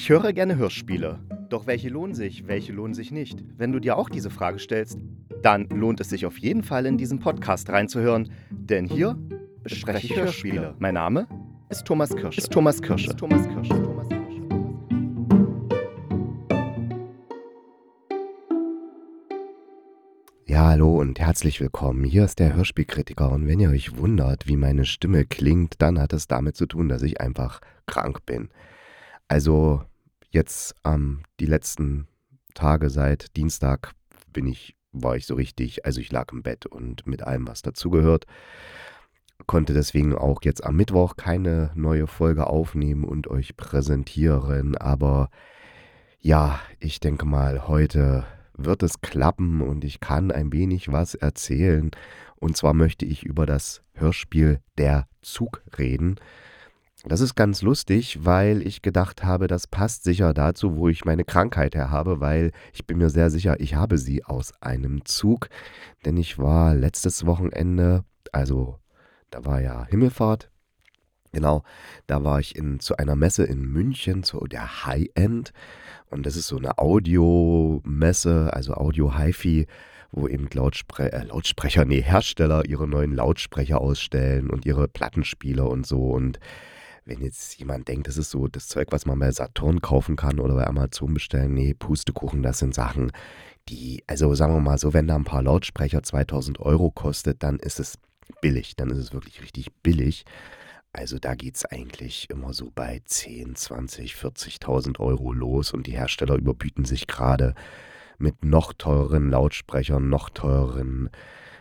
Ich höre gerne Hörspiele. Doch welche lohnen sich, welche lohnen sich nicht? Wenn du dir auch diese Frage stellst, dann lohnt es sich auf jeden Fall in diesen Podcast reinzuhören, denn hier bespreche ich Hörspiele. Mein Name ist Thomas Kirsche. Ist Thomas Kirsche. Ist Thomas Kirsche. Thomas Kirsche. Ja, hallo und herzlich willkommen. Hier ist der Hörspielkritiker und wenn ihr euch wundert, wie meine Stimme klingt, dann hat es damit zu tun, dass ich einfach krank bin. Also jetzt ähm, die letzten Tage seit Dienstag bin ich, war ich so richtig, also ich lag im Bett und mit allem, was dazugehört, konnte deswegen auch jetzt am Mittwoch keine neue Folge aufnehmen und euch präsentieren, aber ja, ich denke mal, heute wird es klappen und ich kann ein wenig was erzählen. Und zwar möchte ich über das Hörspiel Der Zug reden. Das ist ganz lustig, weil ich gedacht habe, das passt sicher dazu, wo ich meine Krankheit her habe, weil ich bin mir sehr sicher, ich habe sie aus einem Zug. Denn ich war letztes Wochenende, also da war ja Himmelfahrt, genau, da war ich in, zu einer Messe in München, zu der High-End. Und das ist so eine Audiomesse, also Audio-Hi-Fi, wo eben Lautspre äh, Lautsprecher, nee, Hersteller ihre neuen Lautsprecher ausstellen und ihre Plattenspieler und so. Und wenn jetzt jemand denkt, das ist so das Zeug, was man bei Saturn kaufen kann oder bei Amazon bestellen, nee, Pustekuchen, das sind Sachen, die, also sagen wir mal so, wenn da ein paar Lautsprecher 2000 Euro kostet, dann ist es billig, dann ist es wirklich richtig billig. Also da geht es eigentlich immer so bei 10, 20, 40.000 Euro los und die Hersteller überbieten sich gerade mit noch teureren Lautsprechern, noch teureren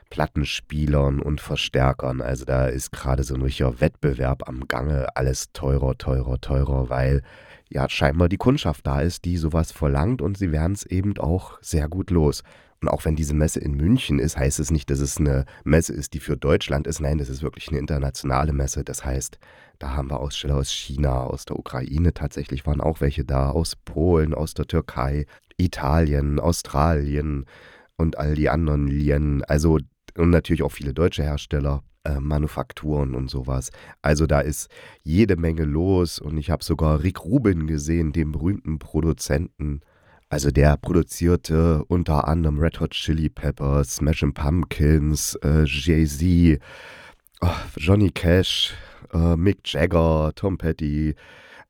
Plattenspielern und Verstärkern. Also da ist gerade so ein richtiger Wettbewerb am Gange, alles teurer, teurer, teurer, weil ja scheinbar die Kundschaft da ist, die sowas verlangt und sie werden es eben auch sehr gut los. Und auch wenn diese Messe in München ist, heißt es nicht, dass es eine Messe ist, die für Deutschland ist. Nein, das ist wirklich eine internationale Messe. Das heißt, da haben wir Aussteller aus China, aus der Ukraine tatsächlich waren auch welche da, aus Polen, aus der Türkei, Italien, Australien und all die anderen Lien. Also und natürlich auch viele deutsche Hersteller. Äh, Manufakturen und sowas. Also da ist jede Menge los und ich habe sogar Rick Rubin gesehen, den berühmten Produzenten also der produzierte unter anderem Red Hot Chili Peppers, Smashing Pumpkins, äh, Jay-Z, oh, Johnny Cash, äh, Mick Jagger, Tom Petty,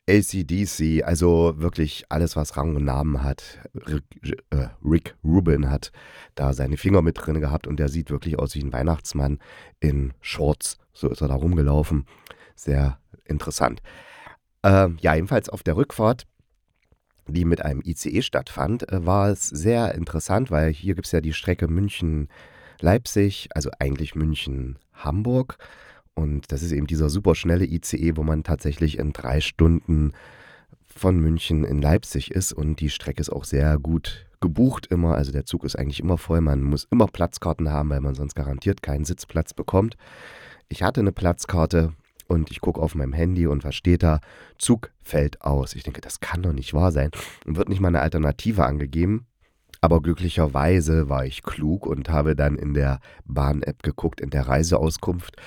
ACDC, also wirklich alles, was Rang und Namen hat. Rick, äh, Rick Rubin hat da seine Finger mit drin gehabt und der sieht wirklich aus wie ein Weihnachtsmann in Shorts. So ist er da rumgelaufen. Sehr interessant. Ähm, ja, jedenfalls auf der Rückfahrt die mit einem ICE stattfand, äh, war es sehr interessant, weil hier gibt es ja die Strecke München-Leipzig, also eigentlich München-Hamburg. Und das ist eben dieser superschnelle ICE, wo man tatsächlich in drei Stunden von München in Leipzig ist. Und die Strecke ist auch sehr gut gebucht immer. Also der Zug ist eigentlich immer voll. Man muss immer Platzkarten haben, weil man sonst garantiert keinen Sitzplatz bekommt. Ich hatte eine Platzkarte, und ich gucke auf meinem Handy und was steht da? Zug fällt aus. Ich denke, das kann doch nicht wahr sein. Und wird nicht mal eine Alternative angegeben. Aber glücklicherweise war ich klug und habe dann in der Bahn-App geguckt, in der Reiseauskunft.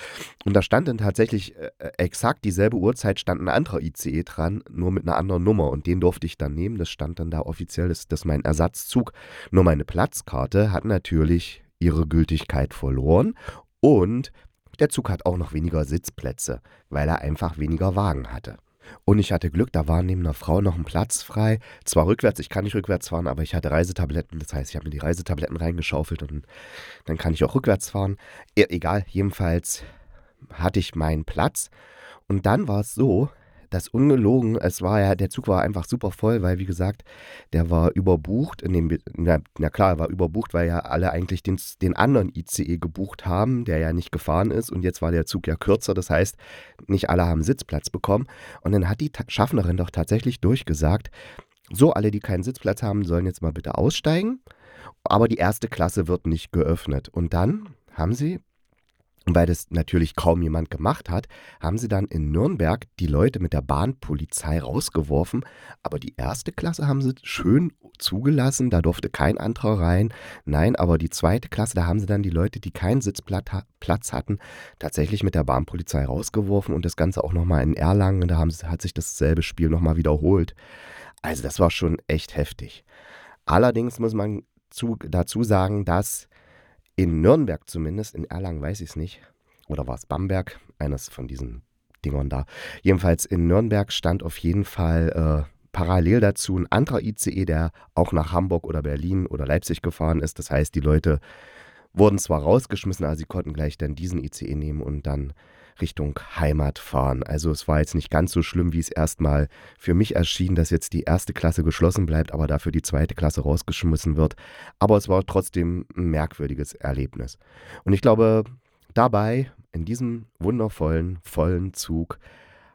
Und da stand dann tatsächlich äh, exakt dieselbe Uhrzeit, stand ein anderer ICE dran, nur mit einer anderen Nummer. Und den durfte ich dann nehmen. Das stand dann da offiziell, das, das mein Ersatzzug. Nur meine Platzkarte hat natürlich ihre Gültigkeit verloren. Und der Zug hat auch noch weniger Sitzplätze, weil er einfach weniger Wagen hatte. Und ich hatte Glück, da war neben einer Frau noch ein Platz frei. Zwar rückwärts, ich kann nicht rückwärts fahren, aber ich hatte Reisetabletten. Das heißt, ich habe mir die Reisetabletten reingeschaufelt und dann kann ich auch rückwärts fahren. E egal, jedenfalls hatte ich meinen Platz. Und dann war es so, das ungelogen, es war ja, der Zug war einfach super voll, weil wie gesagt, der war überbucht. In dem, na, na klar, er war überbucht, weil ja alle eigentlich den, den anderen ICE gebucht haben, der ja nicht gefahren ist. Und jetzt war der Zug ja kürzer, das heißt, nicht alle haben Sitzplatz bekommen. Und dann hat die Schaffnerin doch tatsächlich durchgesagt, so, alle, die keinen Sitzplatz haben, sollen jetzt mal bitte aussteigen. Aber die erste Klasse wird nicht geöffnet. Und dann haben sie weil das natürlich kaum jemand gemacht hat, haben sie dann in Nürnberg die Leute mit der Bahnpolizei rausgeworfen. Aber die erste Klasse haben sie schön zugelassen, da durfte kein anderer rein. Nein, aber die zweite Klasse, da haben sie dann die Leute, die keinen Sitzplatz hatten, tatsächlich mit der Bahnpolizei rausgeworfen und das Ganze auch nochmal in Erlangen. Da haben, hat sich dasselbe Spiel nochmal wiederholt. Also das war schon echt heftig. Allerdings muss man zu, dazu sagen, dass in Nürnberg zumindest, in Erlangen weiß ich es nicht, oder war es Bamberg, eines von diesen Dingern da. Jedenfalls in Nürnberg stand auf jeden Fall äh, parallel dazu ein anderer ICE, der auch nach Hamburg oder Berlin oder Leipzig gefahren ist. Das heißt, die Leute wurden zwar rausgeschmissen, aber sie konnten gleich dann diesen ICE nehmen und dann Richtung Heimat fahren. Also es war jetzt nicht ganz so schlimm, wie es erstmal für mich erschien, dass jetzt die erste Klasse geschlossen bleibt, aber dafür die zweite Klasse rausgeschmissen wird. Aber es war trotzdem ein merkwürdiges Erlebnis. Und ich glaube, dabei, in diesem wundervollen, vollen Zug,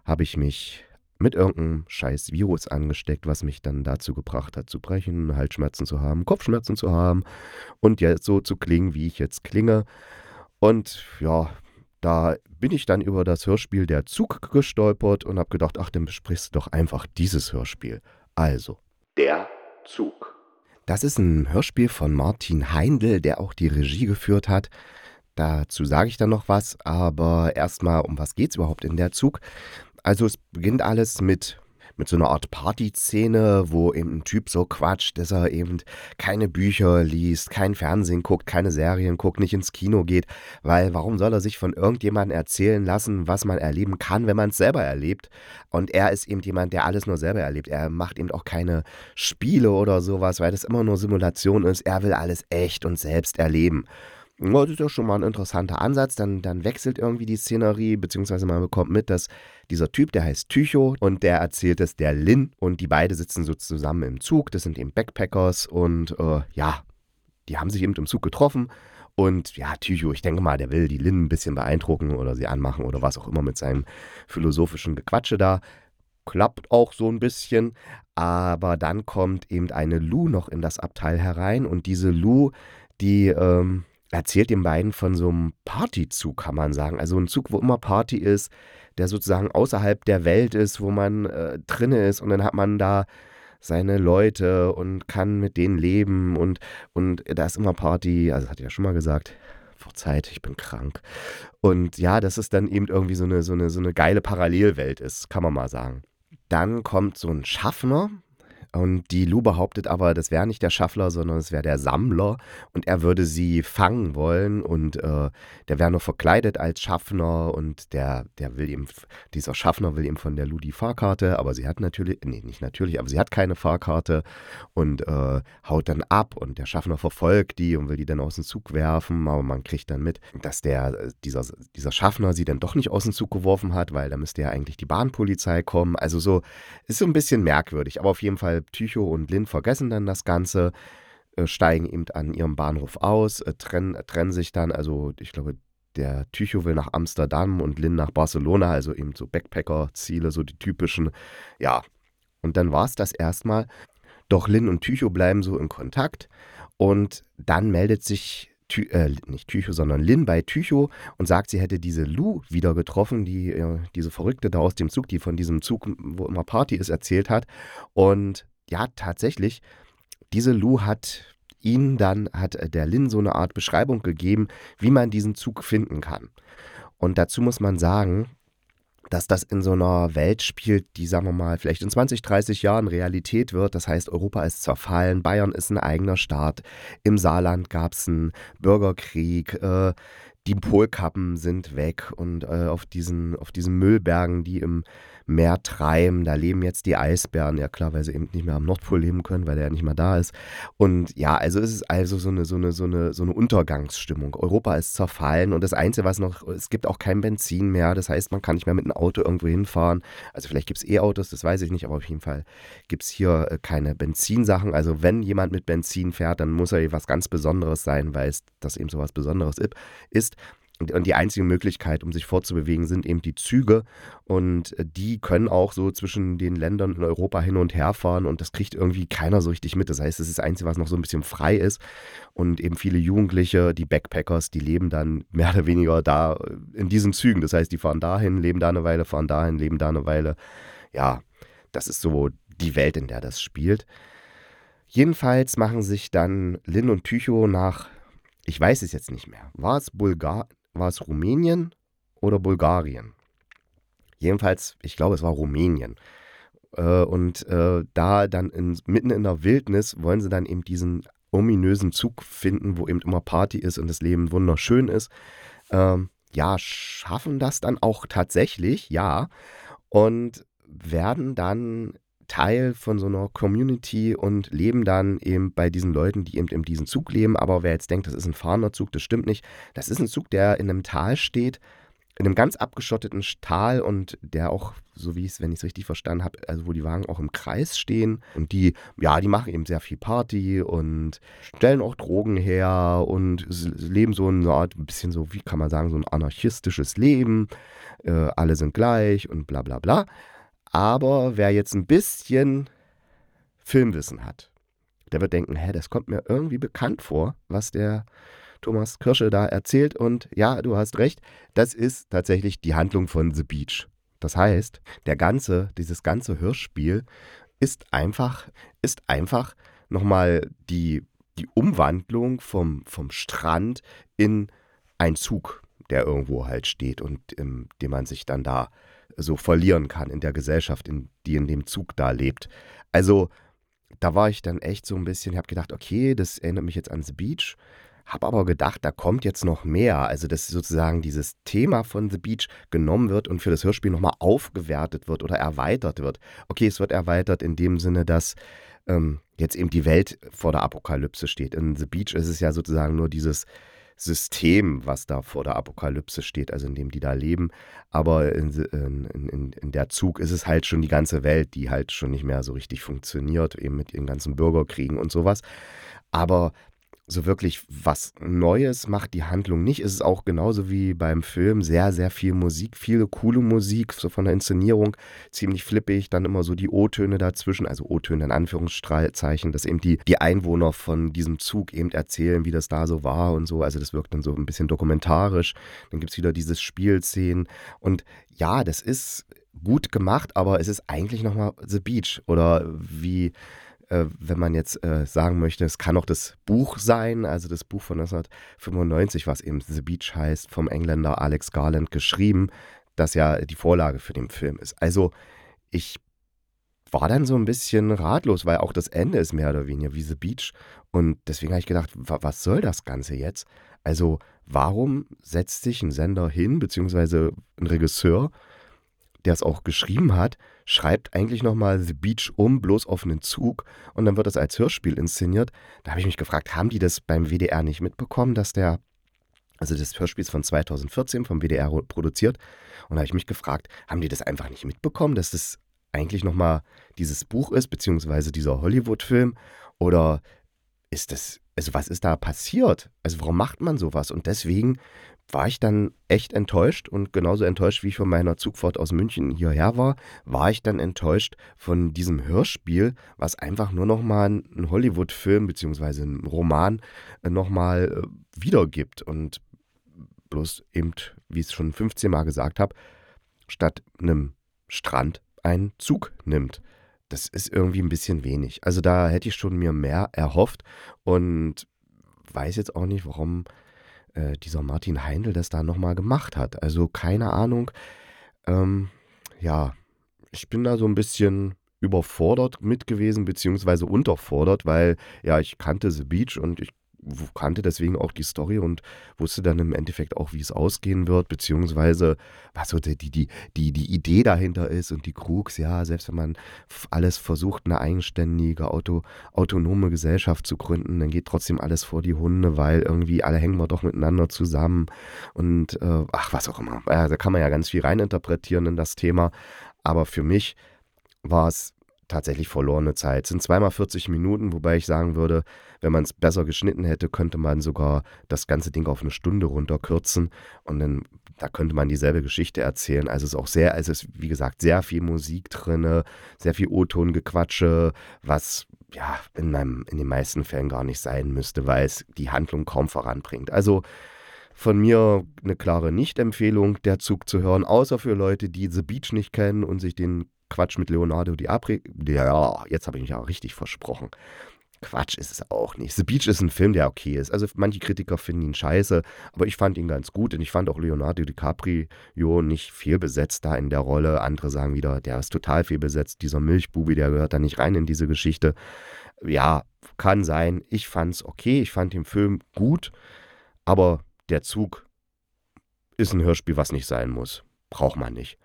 habe ich mich mit irgendeinem scheiß Virus angesteckt, was mich dann dazu gebracht hat, zu brechen, Halsschmerzen zu haben, Kopfschmerzen zu haben und jetzt so zu klingen, wie ich jetzt klinge. Und ja, da bin ich dann über das Hörspiel Der Zug gestolpert und habe gedacht, ach, dann besprichst du doch einfach dieses Hörspiel. Also, Der Zug. Das ist ein Hörspiel von Martin Heindl, der auch die Regie geführt hat. Dazu sage ich dann noch was, aber erstmal, um was geht es überhaupt in der Zug? Also es beginnt alles mit mit so einer Art Partyszene, wo eben ein Typ so quatscht, dass er eben keine Bücher liest, kein Fernsehen guckt, keine Serien guckt, nicht ins Kino geht, weil warum soll er sich von irgendjemandem erzählen lassen, was man erleben kann, wenn man es selber erlebt? Und er ist eben jemand, der alles nur selber erlebt. Er macht eben auch keine Spiele oder sowas, weil das immer nur Simulation ist. Er will alles echt und selbst erleben. Das ist ja schon mal ein interessanter Ansatz. Dann, dann wechselt irgendwie die Szenerie, beziehungsweise man bekommt mit, dass dieser Typ, der heißt Tycho und der erzählt es der Lin und die beiden sitzen so zusammen im Zug. Das sind eben Backpackers und äh, ja, die haben sich eben im Zug getroffen. Und ja, Tycho, ich denke mal, der will die Lin ein bisschen beeindrucken oder sie anmachen oder was auch immer mit seinem philosophischen Gequatsche da. Klappt auch so ein bisschen. Aber dann kommt eben eine Lu noch in das Abteil herein und diese Lu, die, ähm, erzählt den beiden von so einem Partyzug, kann man sagen. Also ein Zug, wo immer Party ist, der sozusagen außerhalb der Welt ist, wo man äh, drinne ist und dann hat man da seine Leute und kann mit denen leben und, und da ist immer Party, also das hatte ich ja schon mal gesagt, vor Zeit, ich bin krank. Und ja, dass es dann eben irgendwie so eine, so eine, so eine geile Parallelwelt ist, kann man mal sagen. Dann kommt so ein Schaffner, und die Lu behauptet aber, das wäre nicht der Schaffler, sondern es wäre der Sammler. Und er würde sie fangen wollen. Und äh, der wäre nur verkleidet als Schaffner. Und der, der will ihm, dieser Schaffner will ihm von der Lu die Fahrkarte, aber sie hat natürlich, nee, nicht natürlich, aber sie hat keine Fahrkarte. Und äh, haut dann ab. Und der Schaffner verfolgt die und will die dann aus dem Zug werfen, aber man kriegt dann mit, dass der, dieser, dieser Schaffner sie dann doch nicht aus dem Zug geworfen hat, weil da müsste ja eigentlich die Bahnpolizei kommen. Also so, ist so ein bisschen merkwürdig, aber auf jeden Fall Tycho und Lin vergessen dann das Ganze, äh, steigen eben an ihrem Bahnhof aus, äh, trennen, trennen sich dann, also ich glaube, der Tycho will nach Amsterdam und Lin nach Barcelona, also eben so Backpacker-Ziele, so die typischen. Ja, und dann war es das erstmal. Doch Lin und Tycho bleiben so in Kontakt und dann meldet sich Ty, äh, nicht Tycho, sondern Lin bei Tycho und sagt, sie hätte diese Lu wieder getroffen, die, äh, diese Verrückte da aus dem Zug, die von diesem Zug, wo immer Party ist, erzählt hat. Und ja, tatsächlich, diese Lu hat ihnen dann, hat der Lin so eine Art Beschreibung gegeben, wie man diesen Zug finden kann. Und dazu muss man sagen, dass das in so einer Welt spielt, die, sagen wir mal, vielleicht in 20, 30 Jahren Realität wird. Das heißt, Europa ist zerfallen, Bayern ist ein eigener Staat, im Saarland gab es einen Bürgerkrieg, äh, die Polkappen sind weg und äh, auf, diesen, auf diesen Müllbergen, die im Meer treiben. Da leben jetzt die Eisbären, ja klar, weil sie eben nicht mehr am Nordpol leben können, weil der ja nicht mehr da ist. Und ja, also es ist also so eine, so eine, so eine, so eine Untergangsstimmung. Europa ist zerfallen und das Einzige, was noch, es gibt auch kein Benzin mehr. Das heißt, man kann nicht mehr mit einem Auto irgendwo hinfahren. Also vielleicht gibt es E-Autos, das weiß ich nicht, aber auf jeden Fall gibt es hier äh, keine Benzinsachen. Also wenn jemand mit Benzin fährt, dann muss er was ganz Besonderes sein, weil es das eben so was Besonderes ist. Und die einzige Möglichkeit, um sich fortzubewegen, sind eben die Züge. Und äh, die können auch so zwischen den Ländern in Europa hin und her fahren. Und das kriegt irgendwie keiner so richtig mit. Das heißt, es ist das Einzige, was noch so ein bisschen frei ist. Und eben viele Jugendliche, die Backpackers, die leben dann mehr oder weniger da äh, in diesen Zügen. Das heißt, die fahren dahin, leben da eine Weile, fahren dahin, leben da eine Weile. Ja, das ist so die Welt, in der das spielt. Jedenfalls machen sich dann Lin und Tycho nach ich weiß es jetzt nicht mehr. War es Bulgar war es Rumänien oder Bulgarien? Jedenfalls, ich glaube, es war Rumänien. Äh, und äh, da dann in, mitten in der Wildnis wollen sie dann eben diesen ominösen Zug finden, wo eben immer Party ist und das Leben wunderschön ist. Ähm, ja, schaffen das dann auch tatsächlich, ja. Und werden dann Teil von so einer Community und leben dann eben bei diesen Leuten, die eben in diesem Zug leben. Aber wer jetzt denkt, das ist ein fahrender Zug, das stimmt nicht. Das ist ein Zug, der in einem Tal steht, in einem ganz abgeschotteten Tal und der auch, so wie es, wenn ich es richtig verstanden habe, also wo die Wagen auch im Kreis stehen und die, ja, die machen eben sehr viel Party und stellen auch Drogen her und leben so eine Art, ein bisschen so, wie kann man sagen, so ein anarchistisches Leben. Äh, alle sind gleich und bla bla bla. Aber wer jetzt ein bisschen Filmwissen hat, der wird denken, hä, das kommt mir irgendwie bekannt vor, was der Thomas Kirsche da erzählt. Und ja, du hast recht, das ist tatsächlich die Handlung von The Beach. Das heißt, der ganze, dieses ganze Hörspiel ist einfach, ist einfach nochmal die, die Umwandlung vom, vom Strand in einen Zug, der irgendwo halt steht und in dem man sich dann da so verlieren kann in der Gesellschaft, in, die in dem Zug da lebt. Also da war ich dann echt so ein bisschen, ich habe gedacht, okay, das erinnert mich jetzt an The Beach. Habe aber gedacht, da kommt jetzt noch mehr. Also, dass sozusagen dieses Thema von The Beach genommen wird und für das Hörspiel nochmal aufgewertet wird oder erweitert wird. Okay, es wird erweitert in dem Sinne, dass ähm, jetzt eben die Welt vor der Apokalypse steht. In The Beach ist es ja sozusagen nur dieses System, was da vor der Apokalypse steht, also in dem die da leben. Aber in, in, in, in, der Zug ist es halt schon die ganze Welt, die halt schon nicht mehr so richtig funktioniert, eben mit ihren ganzen Bürgerkriegen und sowas. Aber so wirklich was Neues macht die Handlung nicht. Es ist auch genauso wie beim Film sehr, sehr viel Musik, viele coole Musik, so von der Inszenierung ziemlich flippig, dann immer so die O-Töne dazwischen, also O-Töne in Anführungszeichen, dass eben die, die Einwohner von diesem Zug eben erzählen, wie das da so war und so. Also das wirkt dann so ein bisschen dokumentarisch. Dann gibt es wieder dieses Spielszenen und ja, das ist gut gemacht, aber es ist eigentlich nochmal The Beach oder wie äh, wenn man jetzt äh, sagen möchte, es kann auch das Buch sein, also das Buch von 1995, was eben The Beach heißt, vom Engländer Alex Garland geschrieben, das ja die Vorlage für den Film ist. Also ich war dann so ein bisschen ratlos, weil auch das Ende ist mehr oder weniger wie The Beach. Und deswegen habe ich gedacht, was soll das Ganze jetzt? Also warum setzt sich ein Sender hin, beziehungsweise ein Regisseur, der es auch geschrieben hat, schreibt eigentlich nochmal The Beach um, bloß auf einen Zug und dann wird das als Hörspiel inszeniert. Da habe ich mich gefragt, haben die das beim WDR nicht mitbekommen, dass der, also das Hörspiel ist von 2014 vom WDR produziert und da habe ich mich gefragt, haben die das einfach nicht mitbekommen, dass das eigentlich nochmal dieses Buch ist, beziehungsweise dieser Hollywood-Film oder ist das, also was ist da passiert? Also warum macht man sowas? Und deswegen war ich dann echt enttäuscht und genauso enttäuscht, wie ich von meiner Zugfahrt aus München hierher war, war ich dann enttäuscht von diesem Hörspiel, was einfach nur nochmal einen Hollywood-Film bzw. einen Roman äh, nochmal äh, wiedergibt und bloß eben, wie ich es schon 15 Mal gesagt habe, statt einem Strand einen Zug nimmt. Das ist irgendwie ein bisschen wenig. Also da hätte ich schon mir mehr erhofft und weiß jetzt auch nicht, warum äh, dieser Martin Heindl das da nochmal gemacht hat. Also keine Ahnung. Ähm, ja, ich bin da so ein bisschen überfordert mit gewesen, beziehungsweise unterfordert, weil ja, ich kannte The Beach und ich kannte deswegen auch die Story und wusste dann im Endeffekt auch, wie es ausgehen wird, beziehungsweise was so die, die, die, die Idee dahinter ist und die Krux, ja, selbst wenn man alles versucht, eine eigenständige, auto, autonome Gesellschaft zu gründen, dann geht trotzdem alles vor die Hunde, weil irgendwie alle hängen wir doch miteinander zusammen und äh, ach, was auch immer. Ja, da kann man ja ganz viel reininterpretieren in das Thema, aber für mich war es tatsächlich verlorene Zeit. Es sind zweimal 40 Minuten, wobei ich sagen würde, wenn man es besser geschnitten hätte, könnte man sogar das ganze Ding auf eine Stunde runterkürzen und dann da könnte man dieselbe Geschichte erzählen. Also es ist auch sehr, also es ist wie gesagt sehr viel Musik drin, sehr viel O-Ton-Gequatsche, was ja in, meinem, in den meisten Fällen gar nicht sein müsste, weil es die Handlung kaum voranbringt. Also von mir eine klare Nicht-Empfehlung, der Zug zu hören, außer für Leute, die The Beach nicht kennen und sich den Quatsch mit Leonardo DiCaprio. Ja, jetzt habe ich mich auch richtig versprochen. Quatsch ist es auch nicht. The Beach ist ein Film, der okay ist. Also manche Kritiker finden ihn scheiße, aber ich fand ihn ganz gut und ich fand auch Leonardo DiCaprio nicht viel besetzt da in der Rolle. Andere sagen wieder, der ist total viel besetzt. Dieser Milchbubi, der gehört da nicht rein in diese Geschichte. Ja, kann sein. Ich fand's okay. Ich fand den Film gut, aber der Zug ist ein Hörspiel, was nicht sein muss. Braucht man nicht.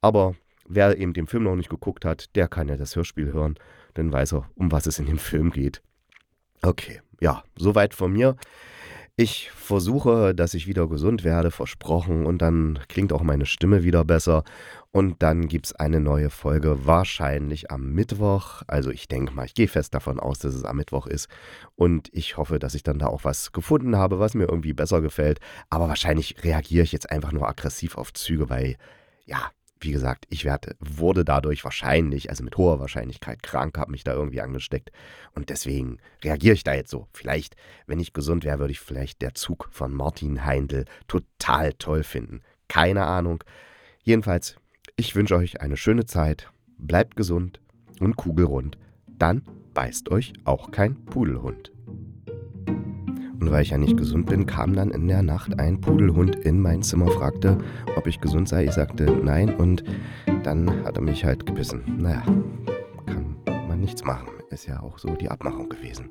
Aber wer eben den Film noch nicht geguckt hat, der kann ja das Hörspiel hören. Dann weiß er, um was es in dem Film geht. Okay, ja, soweit von mir. Ich versuche, dass ich wieder gesund werde, versprochen, und dann klingt auch meine Stimme wieder besser. Und dann gibt es eine neue Folge, wahrscheinlich am Mittwoch. Also ich denke mal, ich gehe fest davon aus, dass es am Mittwoch ist. Und ich hoffe, dass ich dann da auch was gefunden habe, was mir irgendwie besser gefällt. Aber wahrscheinlich reagiere ich jetzt einfach nur aggressiv auf Züge, weil, ja, wie gesagt, ich werde, wurde dadurch wahrscheinlich, also mit hoher Wahrscheinlichkeit krank, habe mich da irgendwie angesteckt. Und deswegen reagiere ich da jetzt so. Vielleicht, wenn ich gesund wäre, würde ich vielleicht der Zug von Martin Heindl total toll finden. Keine Ahnung. Jedenfalls, ich wünsche euch eine schöne Zeit. Bleibt gesund und kugelrund. Dann beißt euch auch kein Pudelhund. Und weil ich ja nicht gesund bin, kam dann in der Nacht ein Pudelhund in mein Zimmer, fragte, ob ich gesund sei. Ich sagte nein und dann hat er mich halt gebissen. Naja, kann man nichts machen. Ist ja auch so die Abmachung gewesen.